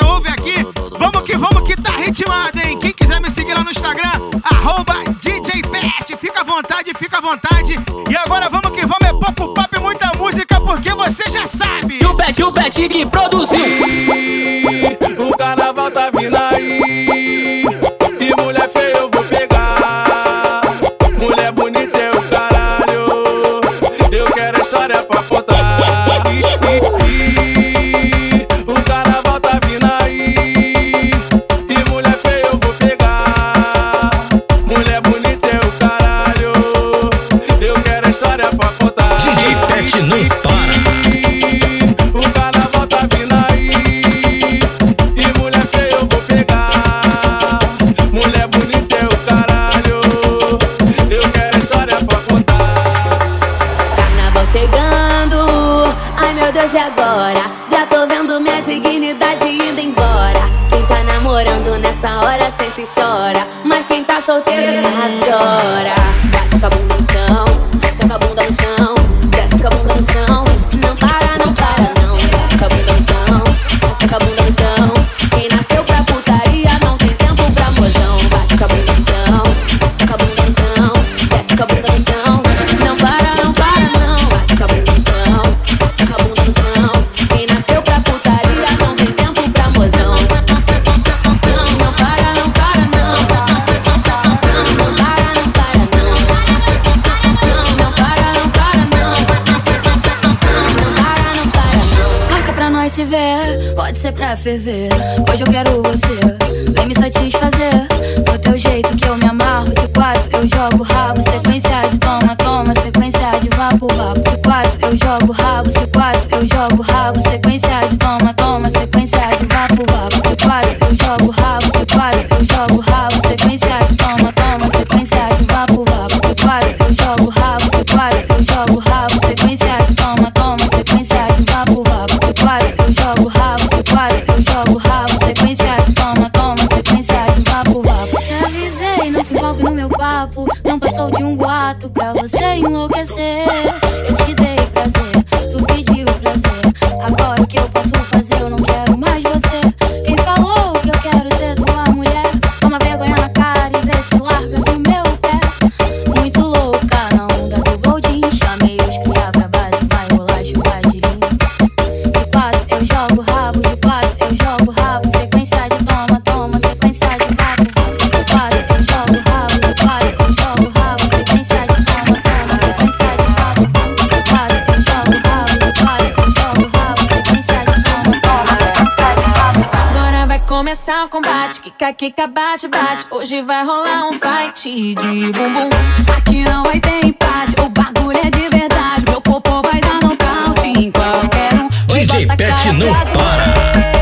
ouve aqui. Vamos que vamos que tá ritmado, hein? Quem quiser me seguir lá no Instagram, arroba DJ Pet. Fica à vontade, fica à vontade. E agora vamos que vamos, é pouco papo e muita música, porque você já sabe. E o Pet, o Pet que produziu. E, o carnaval tá vindo aí. agora. Já tô vendo minha dignidade indo embora. Quem tá namorando nessa hora sempre chora. Mas quem tá solteiro adora. pra ferver. Hoje eu quero você, vem me satisfazer. Do teu jeito que eu me amarro, de quatro eu jogo rabo. Sequência de toma, toma, sequência de vapo, vapo. De quatro eu jogo rabo. começar o combate. Kika, kika, bate, bate. Hoje vai rolar um fight de bumbum. Aqui não vai ter empate. O bagulho é de verdade. Meu popô vai dar nocaute em qualquer um. Hoje DJ Pet não para.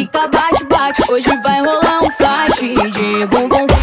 Quica, bate, bate. Hoje vai rolar um flash de bumbum.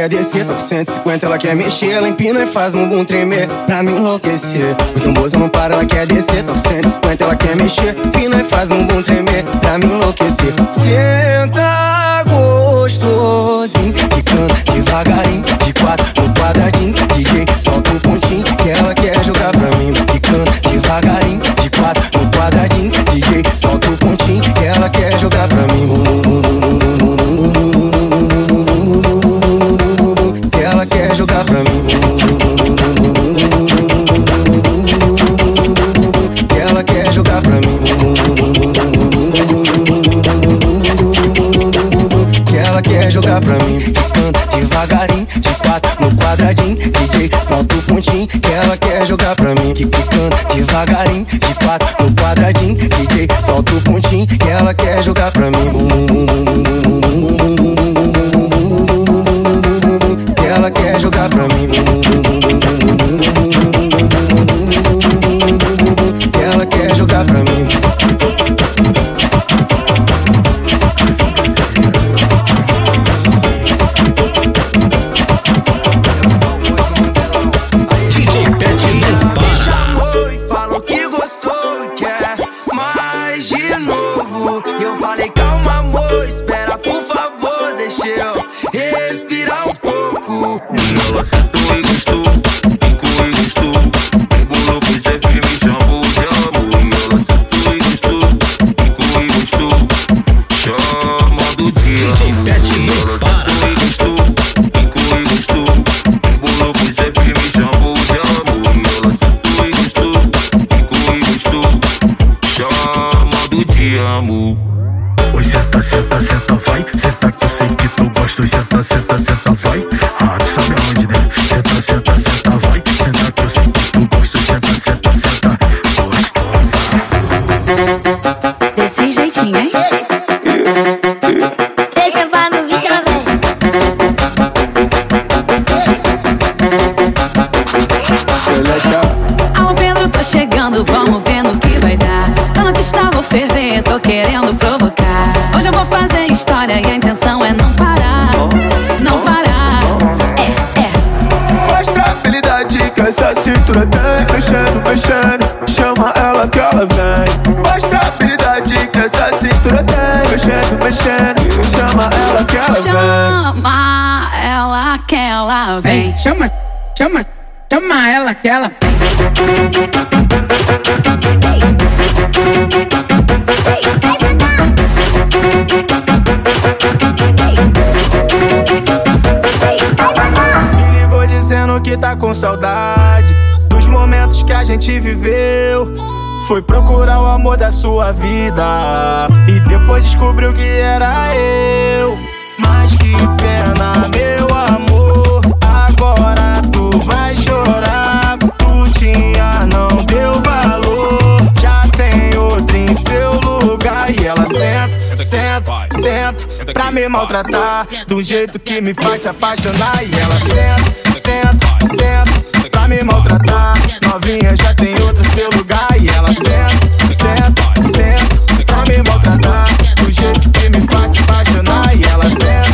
quer descer, tô com 150, ela quer mexer. Ela empina e faz um bom tremer pra me enlouquecer. O tamborzão não para, ela quer descer, tô com 150, ela quer mexer. Empina e faz um bom tremer pra me enlouquecer. Senta gostosinho. Alô Pedro, tô chegando, vamos ver no que vai dar. Tô na pista, vou ferver, tô querendo provocar. Hoje eu vou fazer história e a intenção é não parar. Não parar. É, é. Mostra a habilidade que essa cintura tem. Mexendo, mexendo, chama ela que ela vem. Mostra a habilidade que essa cintura tem. Mexendo, mexendo, chama ela que ela vem. Chama ela que ela vem. Chama, chama, chama ela que ela. Me ligou dizendo que tá com saudade dos momentos que a gente viveu. Foi procurar o amor da sua vida e depois descobriu que era eu. Mas que vai chorar. Tu tinha, não deu valor. Já tem outra em seu lugar e ela senta, senta, senta pra me maltratar. Do jeito que me faz se apaixonar. E ela senta, senta, senta pra me maltratar. Novinha já tem outra em seu lugar. E ela senta, senta, senta pra me maltratar. Do jeito que me faz se apaixonar. E ela senta,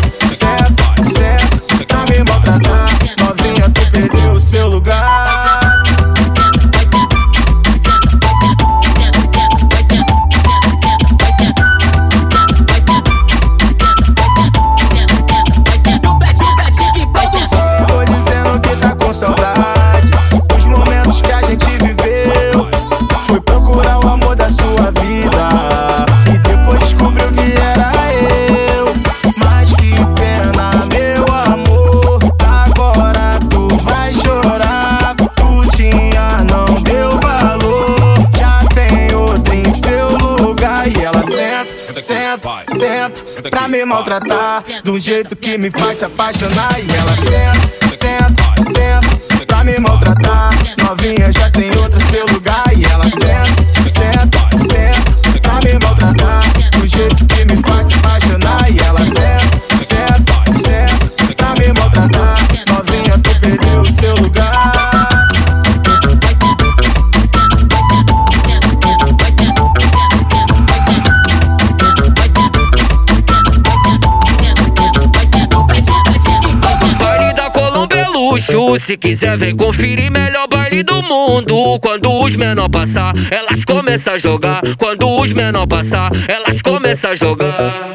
senta, senta, senta pra me maltratar. Do jeito que me faz se apaixonar. E ela senta, senta, senta pra me maltratar. Novinha já tem outra em seu lugar. E ela senta, senta, senta pra me maltratar. Do jeito que me faz se apaixonar. E ela senta, senta, Se quiser, vem conferir melhor baile do mundo. Quando os menor passar, elas começam a jogar. Quando os menor passar, elas começam a jogar.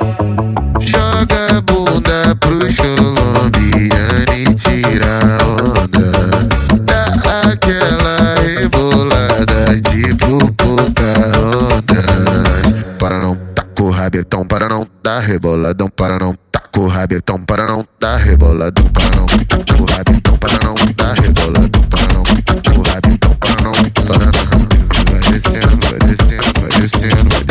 Joga a bunda pro Colombiano e tira a onda. Dá aquela rebolada tipo puta onda. Para não tá com rabetão, para não tá reboladão para não, taca o rabetão para não, tá reboladão para não, taca o rabetão para não, para não. Vai descendo, vai descendo, vai descendo, vai descendo,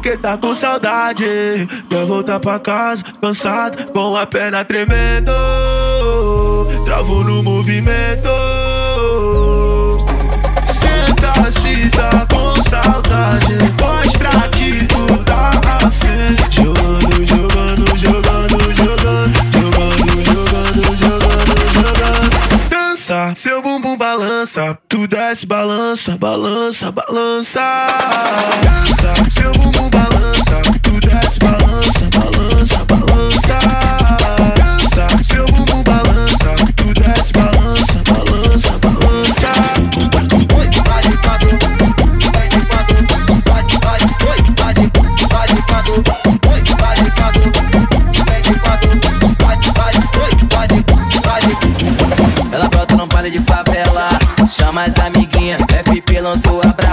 porque tá com saudade. Quer voltar pra casa, cansado, com a perna tremendo. Travo no movimento. Senta se tá com saudade. Mostra que tu tá balança Tu desce, balança, balança, balança. Seu bumbum balança Tu desce, balança, balança, balança chama as amiguinhas, FP lançou a braba.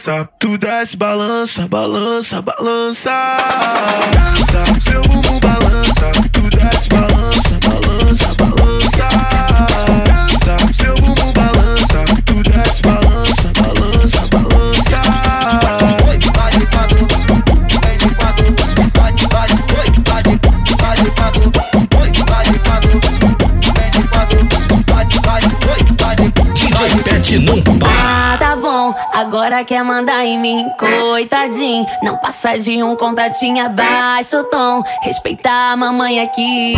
Balança, tu desce, balança, balança, balança. Dança, seu bumbum balança, tu desce, balança, agora quer mandar em mim, coitadinho. Não passa de um contatinho abaixo tom. Respeitar a mamãe aqui.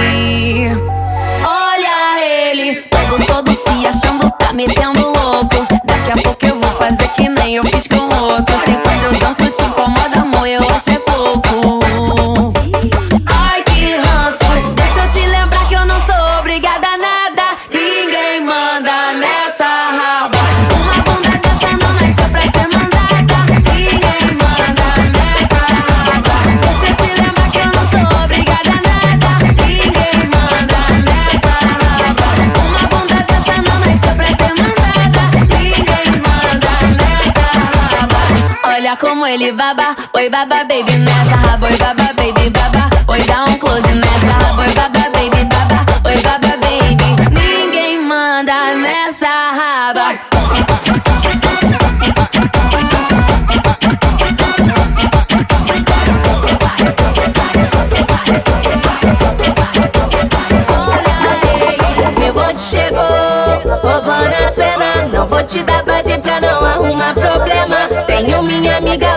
Olha ele, todo todo se achando, tá metendo louco. Daqui a pouco eu vou fazer que nem eu fiz com Olha como ele baba, oi baba baby nessa raba, oi baba baby baba, oi dá um close nessa raba, oi baba baby baba, oi baba baby. Ninguém manda nessa raba. Meu bonde chegou, roubando a cena. Não vou te dar base pra não arrumar problema.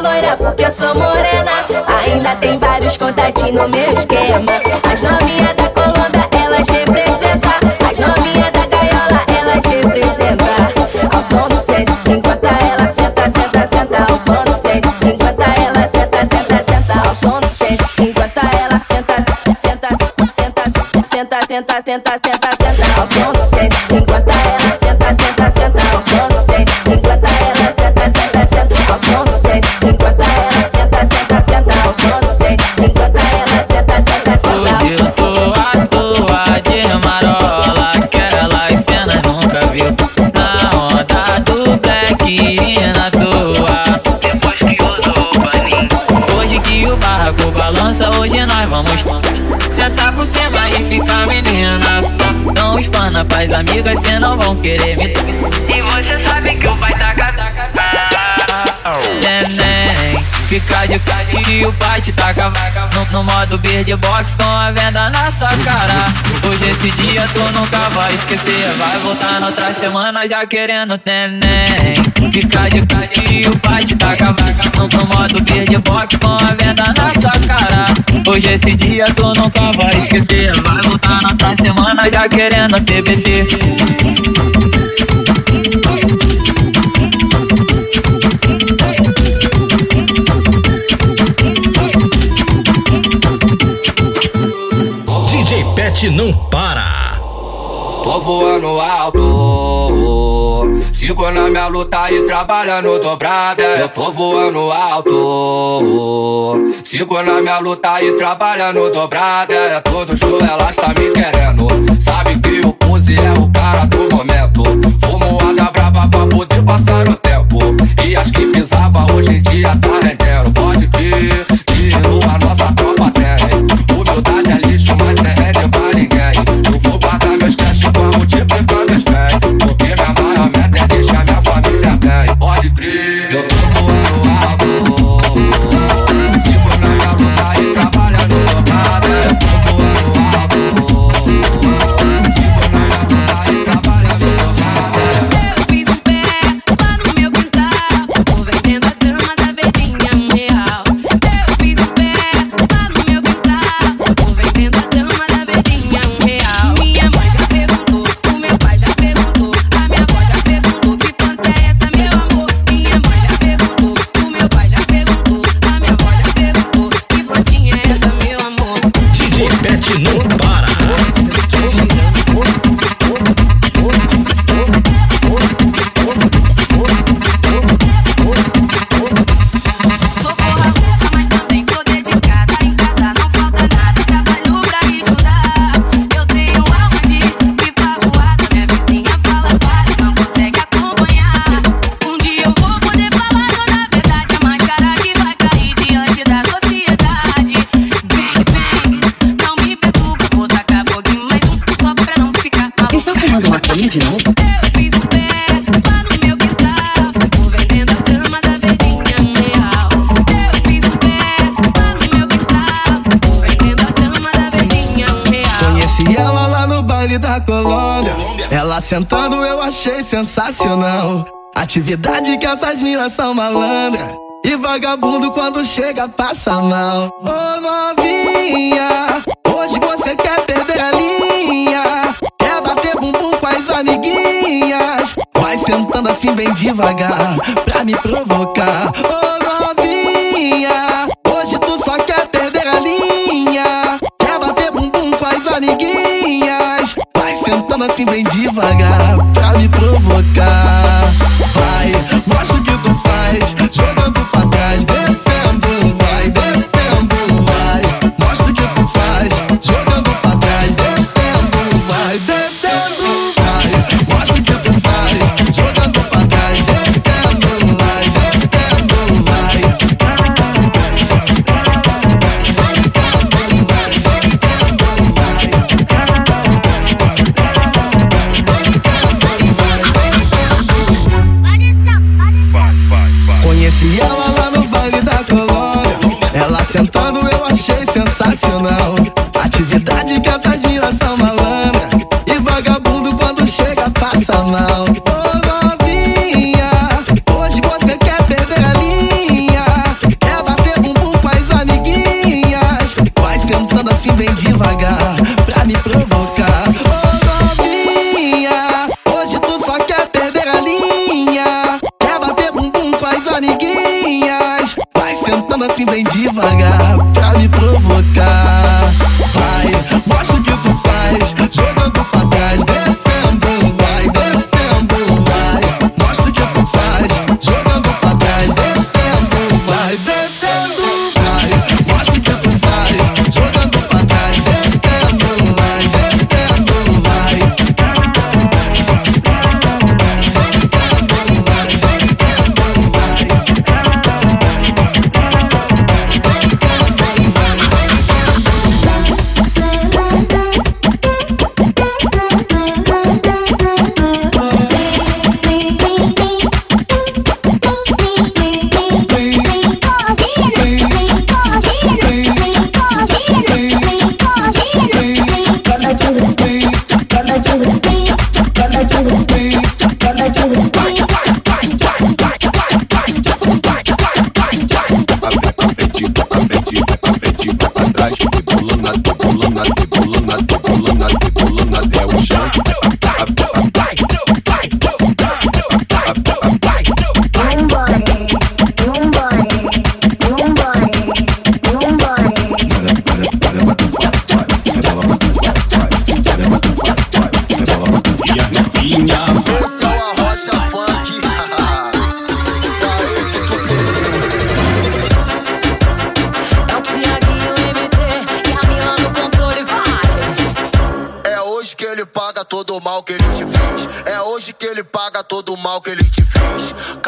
Loira porque eu sou morena. Ainda tem vários contatinhos no meu esquema. As novinhas da Colômbia, elas representam. As novinhas da gaiola, elas representam. Ao som do 150, ela senta, senta, senta. Ao som do 150, ela senta, senta, senta. Ao som do 150, ela senta, senta, senta, senta, senta, senta, senta, senta. Ao som do 150, amigas Cê não vão querer me E você sabe que o pai tá taca Neném Fica de cara e o pai te taca vaga no, no modo beatbox com a venda na sua cara. Hoje esse dia tu nunca vai esquecer. Vai voltar na outra semana já querendo neném. Fica de cara e o pai te taca vaga no, no modo beatbox com a venda na sua cara. Hoje esse dia tu nunca vai esquecer. Vai voltar na outra semana já querendo TBT. DJ Pet não para. Tô voando alto, sigo na minha luta e trabalhando dobrada. Eu tô voando alto, sigo na minha luta e trabalhando dobrada. É todo show, ela está me querendo. Sabe que o Pose é o cara do momento. Fumo a braba pra poder passar o da Colômbia. Ela sentando eu achei sensacional. Atividade que essas minas são malandra. E vagabundo quando chega passa mal. Ô novinha, hoje você quer perder a linha. Quer bater bumbum com as amiguinhas. Vai sentando assim bem devagar pra me provocar. Ô sentando assim bem devagar pra me provocar. Vai, mostra o que tu faz, jogando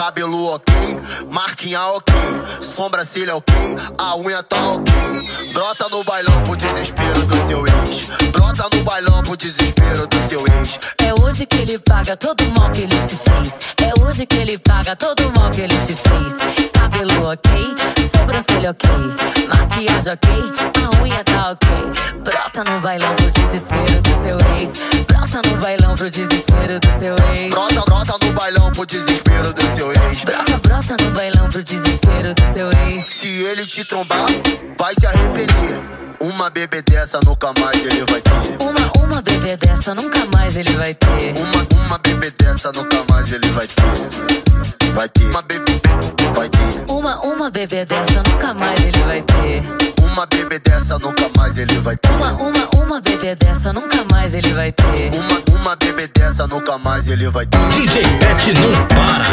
Cabelo ok, marquinha ok, sobrancelha ok, a unha tá ok. Brota no bailão pro desespero do seu ex. Brota no bailão pro desespero do seu ex. É hoje que ele paga todo o mal que ele te fez. É hoje que ele paga todo o mal que ele te fez. Cabelo ok, sobrancelha ok, maquiagem ok, a unha tá ok. Brota no bailão pro desespero do seu ex. Brota no bailão pro desespero do seu ex. Brota, brota no bailão pro desespero do desespero do seu ex. Se ele te trombar, vai se arrepender. Uma bebê dessa nunca mais ele dessa nunca mais ele vai ter. Uma, uma bebê dessa nunca mais ele vai ter. Vai ter. Uma bebê, vai ter. Uma, uma bebê dessa nunca mais ele vai ter. Uma bebê dessa nunca mais ele vai ter. Uma, uma, uma bebê dessa nunca mais ele vai ter. Uma, uma bebê dessa nunca mais ele vai ter. DJ Pet não para.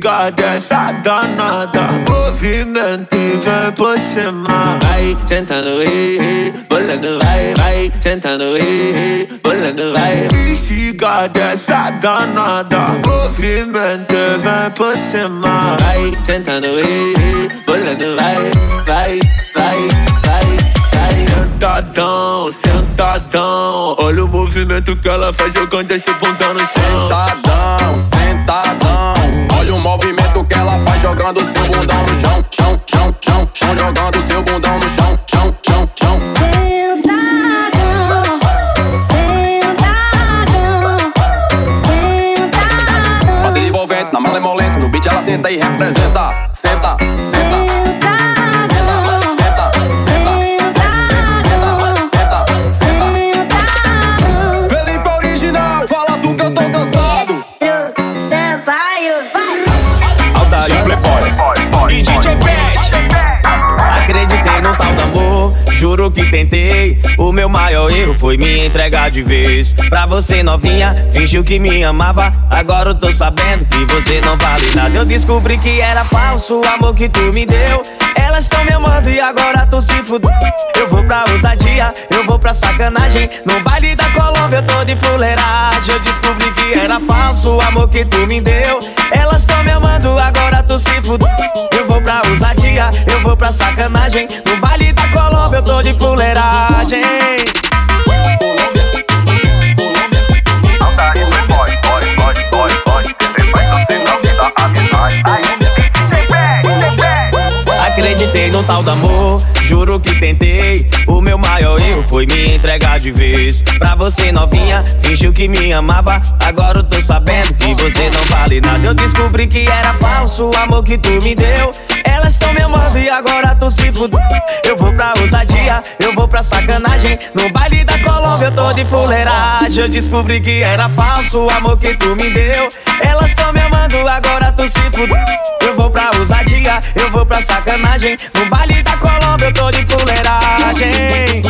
Instiga dessa danada. Movimento e vem por cima. Vai sentando, ei Bolando, vai, vai Sentando, ei Bolando, vai. Instiga dessa danada. Movimento e vem por cima. Vai sentando, ei Bolando, vai, vai, vai, vai Sentadão, sentadão. Olha o movimento que ela faz jogando esse bundão no chão. Sentadão, sentadão jogando seu bundão no chão Chão, chão, chão, chão Jogando seu bundão no chão Chão, chão, chão. Bota envolvente na malemolência No beat ela senta e representa O meu maior erro foi me entregar de vez. Pra você novinha Fingiu que me amava. Agora eu tô sabendo que você não vale nada. Eu descobri que era falso o amor que tu me deu. Elas tão me amando e agora tu se fudeu Eu vou pra ousadia Eu vou pra sacanagem. No baile da Colômbia eu tô de fuleiragem. Eu descobri que era falso o amor que tu me deu. Elas tão me amando agora tu se fudeu Eu vou pra ousadia Eu vou pra sacanagem. No Eu tô de fuleiragem Acreditei no tal do amor, juro que tentei. O meu maior erro foi me entregar de vez. Pra você novinha, fingiu que me amava. Agora eu tô sabendo que você não vale nada. Eu descobri que era falso o amor que tu me deu. Elas tão me amando e agora tu se fudeu. Eu vou pra ousadia, eu vou pra sacanagem. No baile da Colômbia eu tô de fuleiragem. Eu descobri que era falso o amor que tu me deu. Elas tão me amando, agora tu se fudeu. Eu vou pra ousadia, eu vou pra sacanagem. No baile da Colômbia eu tô de fuleiragem.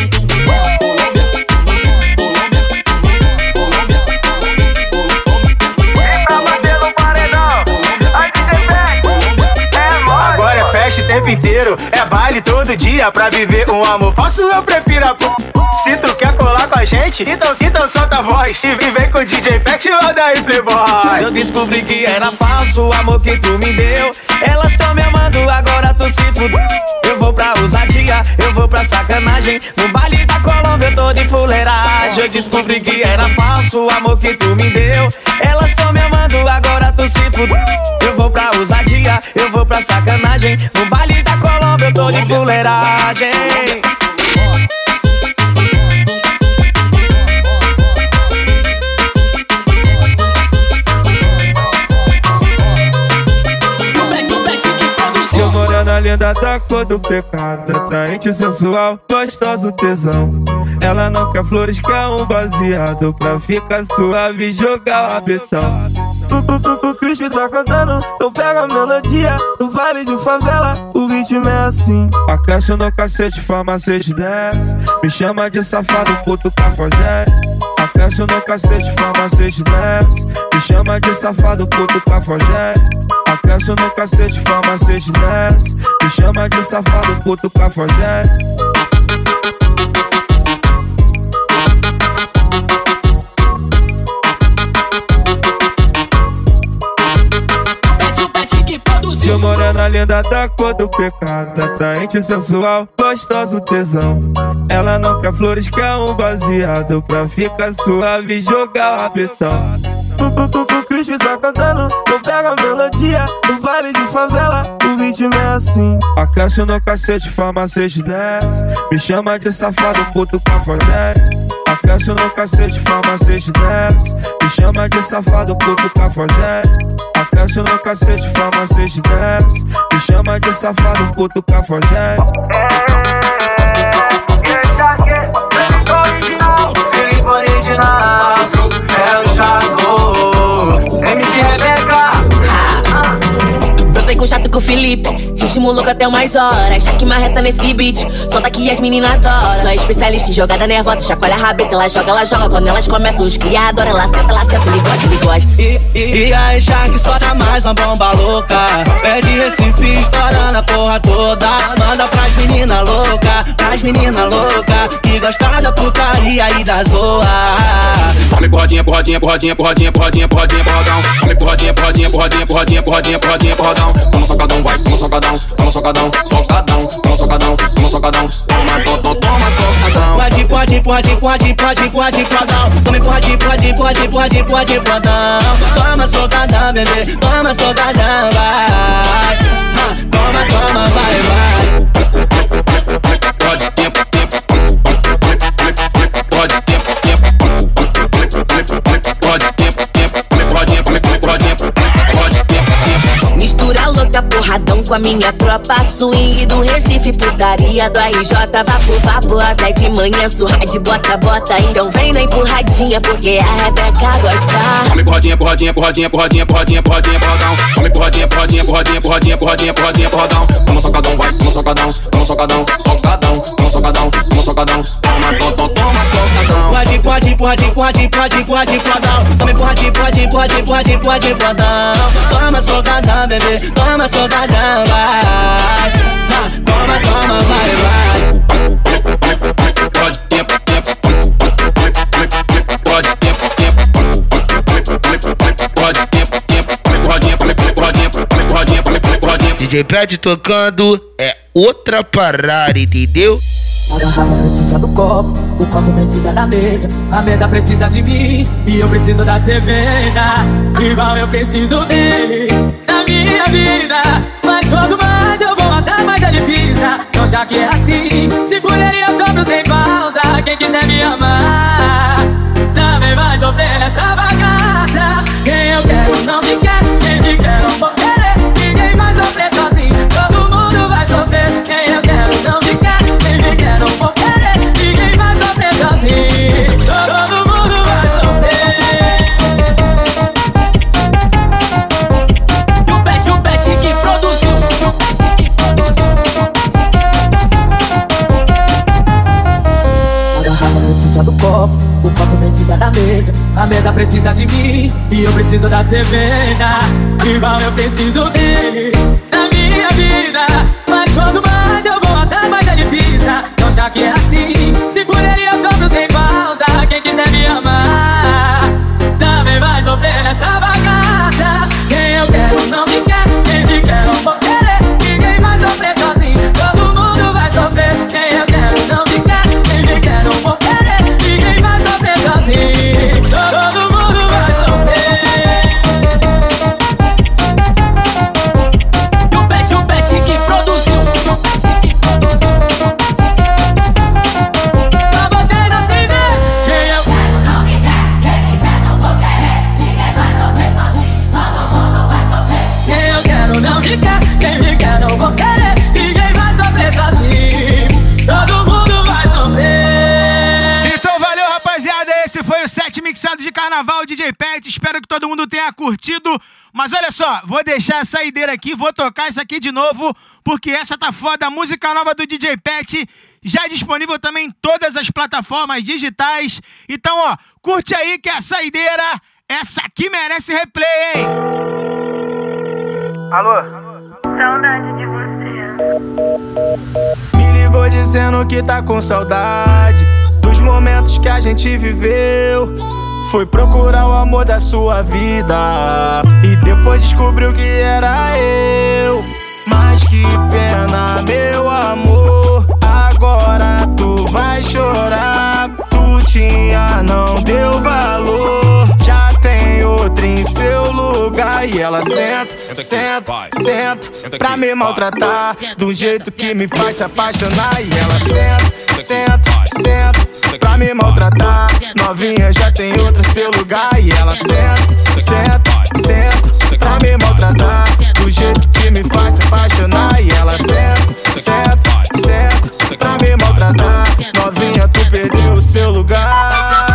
Agora é festa o tempo inteiro, é baile todo dia Pra viver um amor falso eu prefiro a. Se tu quer colar com a gente, então, então solta a voz E vem com o DJ Pet lá daí Playboy. Eu descobri que era falso o amor que tu me deu. Elas tão me amando, agora tu se fudeu. Eu vou pra ousadia, eu vou pra sacanagem. No baile da Colômbia eu tô de fuleiragem. Eu descobri que era falso o amor que tu me deu. Elas tão me amando, agora tu se fudeu. Eu vou pra ousadia, eu vou pra sacanagem. No baile da Colômbia eu tô de fuleiragem linda da cor do pecado Atraente sensual, gostoso tesão. Ela não quer flores, quer um baseado Pra ficar suave e jogar o rabetão Tu, tu, tu, tu, Cristo tá cantando Então pega a melodia No vale de favela. O ritmo é assim. Acresce no cacete, farmacete desce. Me chama de safado, puto cafajeste Acresce no cacete, farmacete desce. Me chama de safado, puto cafajeste Aquece no cacete, farmacete desce. Me chama de safado, puto cafajeste. Que morena linda da cor do pecado. Atraente, sensual, gostoso, tesão. Ela não quer flores, quer um baseado. Pra ficar suave e jogar o rabetão Tu, tu, tu, tu, Cristo tá cantando pega a melodia No vale de favela O ritmo é assim. Aquece no cacete, farmacete desce. Me chama de safado, puto cafajeste Aquece no cacete, farmacete desce. Me chama de safado, puto cafajeste Aquece no cacete, farmacete desce. Me chama de safado, puto cafajeste com ritmo louco até umas horas. Chaque marreta nesse beat, solta que as meninas adoram. Sou especialista em jogada nervosa, chacoalha a rabeta, ela joga, ela joga. Quando elas começam, os cria adoram. Ela senta, ela senta, ele gosta, ele gosta. E, e, e aí, Shark, solta mais uma bomba louca. É de Recife, estourando a porra toda. Manda pras menina louca, pras menina louca. Que gosta da putaria e da zoa. Come porradinha, porradinha, porradinha, porradinha, porradinha, porradinha, porradão. Come porradinha, porradinha, porradinha, porradinha, porradinha, porradinha, porradão. Toma socadão, vai, toma socadão, toma socadão, socadão, toma socadão, toma socadão. Toma, to, to, toma socadão. Pode, pode, pode, pode, pode, pode, podão. Tome pode, pode, pode, pode, pode, podão. Toma socadão, bebê, toma socadão, vai. Ah, Toma, toma, vai, vai. Pode, tempo. Com a minha tropa. Swing do Recife, putaria do RJ. Vapo, vapo, até de manhã, surra de bota, bota. Então vem na empurradinha, porque a Rebeca gosta. Come porradinha, porradinha, porradinha, porradinha, porradinha, porradinha, porradão. Come porradinha, porradinha, porradinha, porradinha, porradinha, porradinha, porradão. Toma socadão, vai, toma socadão, toma socadão, socadão, toma socadão, toma socadão. Toma, to, to, toma socadão. Pode, pode, pode, pode, pode, pode, podão. Tome pode, pode, pode, pode, pode, podão. Toma socadão, bebê, toma socadão, vai. Ah, Toma, toma, vai, vai. Pode, tempo, tempo. Pode, tempo, tempo. Pode, tempo, tempo. DJ Pet tocando é outra parada, entendeu? A garrafa precisa do copo, o copo precisa da mesa, a mesa precisa de mim e eu preciso da cerveja. Igual eu preciso dele, da minha vida. Eu preciso da cerveja. Igual eu preciso dele, da minha vida. Mas quanto mais eu vou atrás, mais ele pisa. Então já que é assim, se Espero que todo mundo tenha curtido. Mas olha só, vou deixar a saideira aqui, vou tocar isso aqui de novo, porque essa tá foda. A música nova do DJ Pet já é disponível também em todas as plataformas digitais. Então, ó, curte aí que é a saideira, essa aqui merece replay, hein? Alô? Saudade de você. Me ligou dizendo que tá com saudade dos momentos que a gente viveu. Foi procurar o amor da sua vida e depois descobriu que era eu. Mas que pena, meu amor. Agora tu vai chorar. Tu tinha, não deu valor. Em seu lugar. E ela senta, senta, senta, pra me maltratar. Do jeito que me faz se apaixonar. E ela senta, senta, senta, pra me maltratar. Novinha já tem outra em seu lugar. E ela senta, senta, senta, pra me maltratar. Do jeito que me faz se apaixonar. E ela senta, senta, senta, pra me maltratar. Novinha, tu perdeu o seu lugar.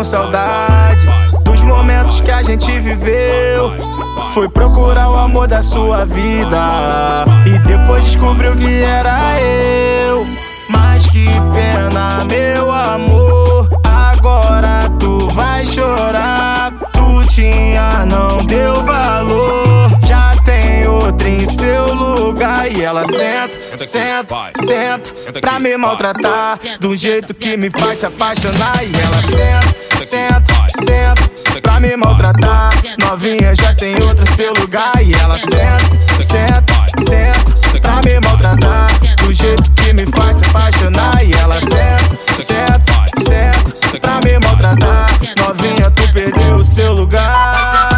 Com saudade dos momentos que a gente viveu. Foi procurar o amor da sua vida e depois descobriu que era eu. Mas que pena, meu amor. Agora tu vai chorar. Tu tinha, não deu valor outra em seu lugar. E ela senta, senta, senta, pra me maltratar. Do jeito que me faz se apaixonar. E ela senta, senta, senta, pra me maltratar. Novinha já tem outra em seu lugar. E ela senta, senta, senta, pra me maltratar. Do jeito que me faz se apaixonar. E ela senta, senta, senta, pra me maltratar. Novinha, tu perdeu o seu lugar.